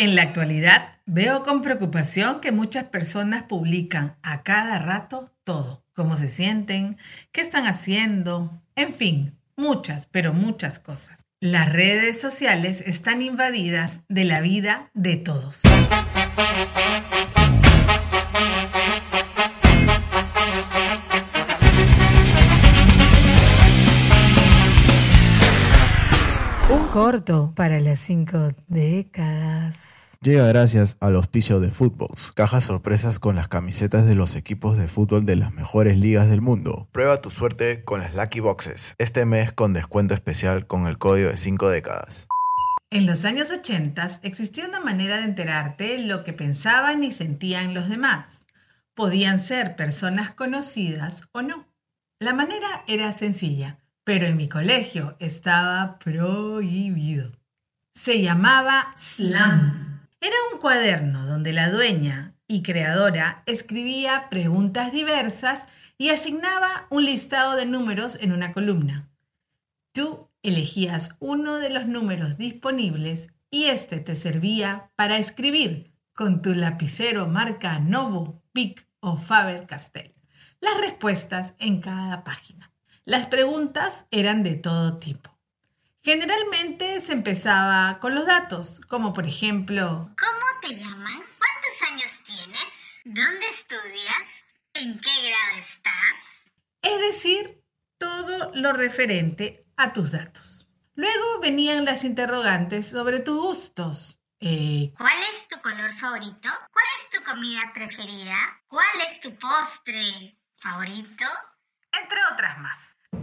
En la actualidad, veo con preocupación que muchas personas publican a cada rato todo, cómo se sienten, qué están haciendo, en fin, muchas, pero muchas cosas. Las redes sociales están invadidas de la vida de todos. Un corto para las cinco décadas. Llega gracias al auspicio de Footbox, cajas sorpresas con las camisetas de los equipos de fútbol de las mejores ligas del mundo. Prueba tu suerte con las Lucky Boxes, este mes con descuento especial con el código de 5 décadas. En los años 80 existía una manera de enterarte lo que pensaban y sentían los demás. Podían ser personas conocidas o no. La manera era sencilla pero en mi colegio estaba prohibido. Se llamaba Slam. Era un cuaderno donde la dueña y creadora escribía preguntas diversas y asignaba un listado de números en una columna. Tú elegías uno de los números disponibles y este te servía para escribir con tu lapicero marca Novo, Pic o Faber-Castell las respuestas en cada página. Las preguntas eran de todo tipo. Generalmente se empezaba con los datos, como por ejemplo, ¿cómo te llaman? ¿Cuántos años tienes? ¿Dónde estudias? ¿En qué grado estás? Es decir, todo lo referente a tus datos. Luego venían las interrogantes sobre tus gustos. Eh, ¿Cuál es tu color favorito? ¿Cuál es tu comida preferida? ¿Cuál es tu postre favorito?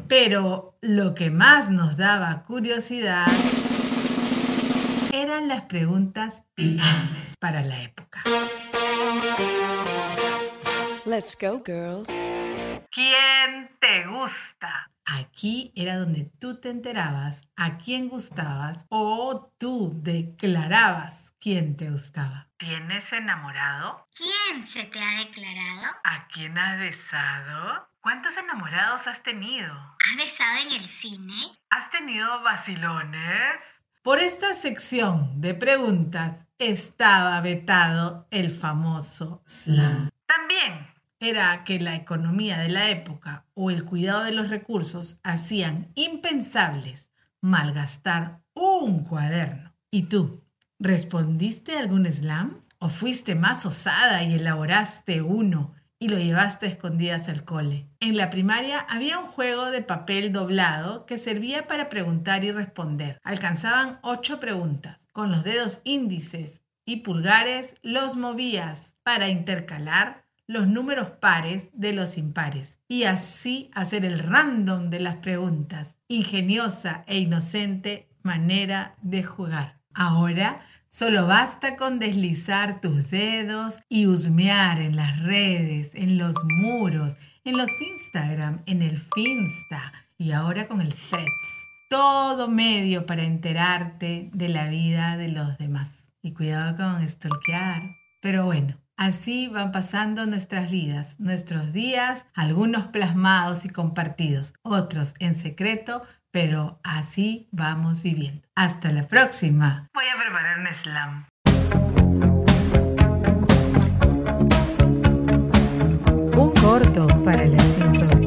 Pero lo que más nos daba curiosidad eran las preguntas picantes para la época. Let's go, girls. ¿Quién te gusta? Aquí era donde tú te enterabas a quién gustabas o tú declarabas quién te gustaba. ¿Tienes enamorado? ¿Quién se te ha declarado? ¿A quién has besado? ¿Cuántos enamorados has tenido? ¿Has besado en el cine? ¿Has tenido vacilones? Por esta sección de preguntas estaba vetado el famoso slam. También era que la economía de la época o el cuidado de los recursos hacían impensables malgastar un cuaderno. ¿Y tú? ¿Respondiste algún slam? ¿O fuiste más osada y elaboraste uno y lo llevaste a escondidas al cole? En la primaria había un juego de papel doblado que servía para preguntar y responder. Alcanzaban ocho preguntas. Con los dedos índices y pulgares los movías para intercalar los números pares de los impares y así hacer el random de las preguntas. Ingeniosa e inocente manera de jugar. Ahora solo basta con deslizar tus dedos y husmear en las redes, en los muros, en los Instagram, en el Finsta y ahora con el Threads. Todo medio para enterarte de la vida de los demás. Y cuidado con stalkear. Pero bueno, Así van pasando nuestras vidas, nuestros días, algunos plasmados y compartidos, otros en secreto, pero así vamos viviendo. Hasta la próxima. Voy a preparar un slam. Un corto para las 5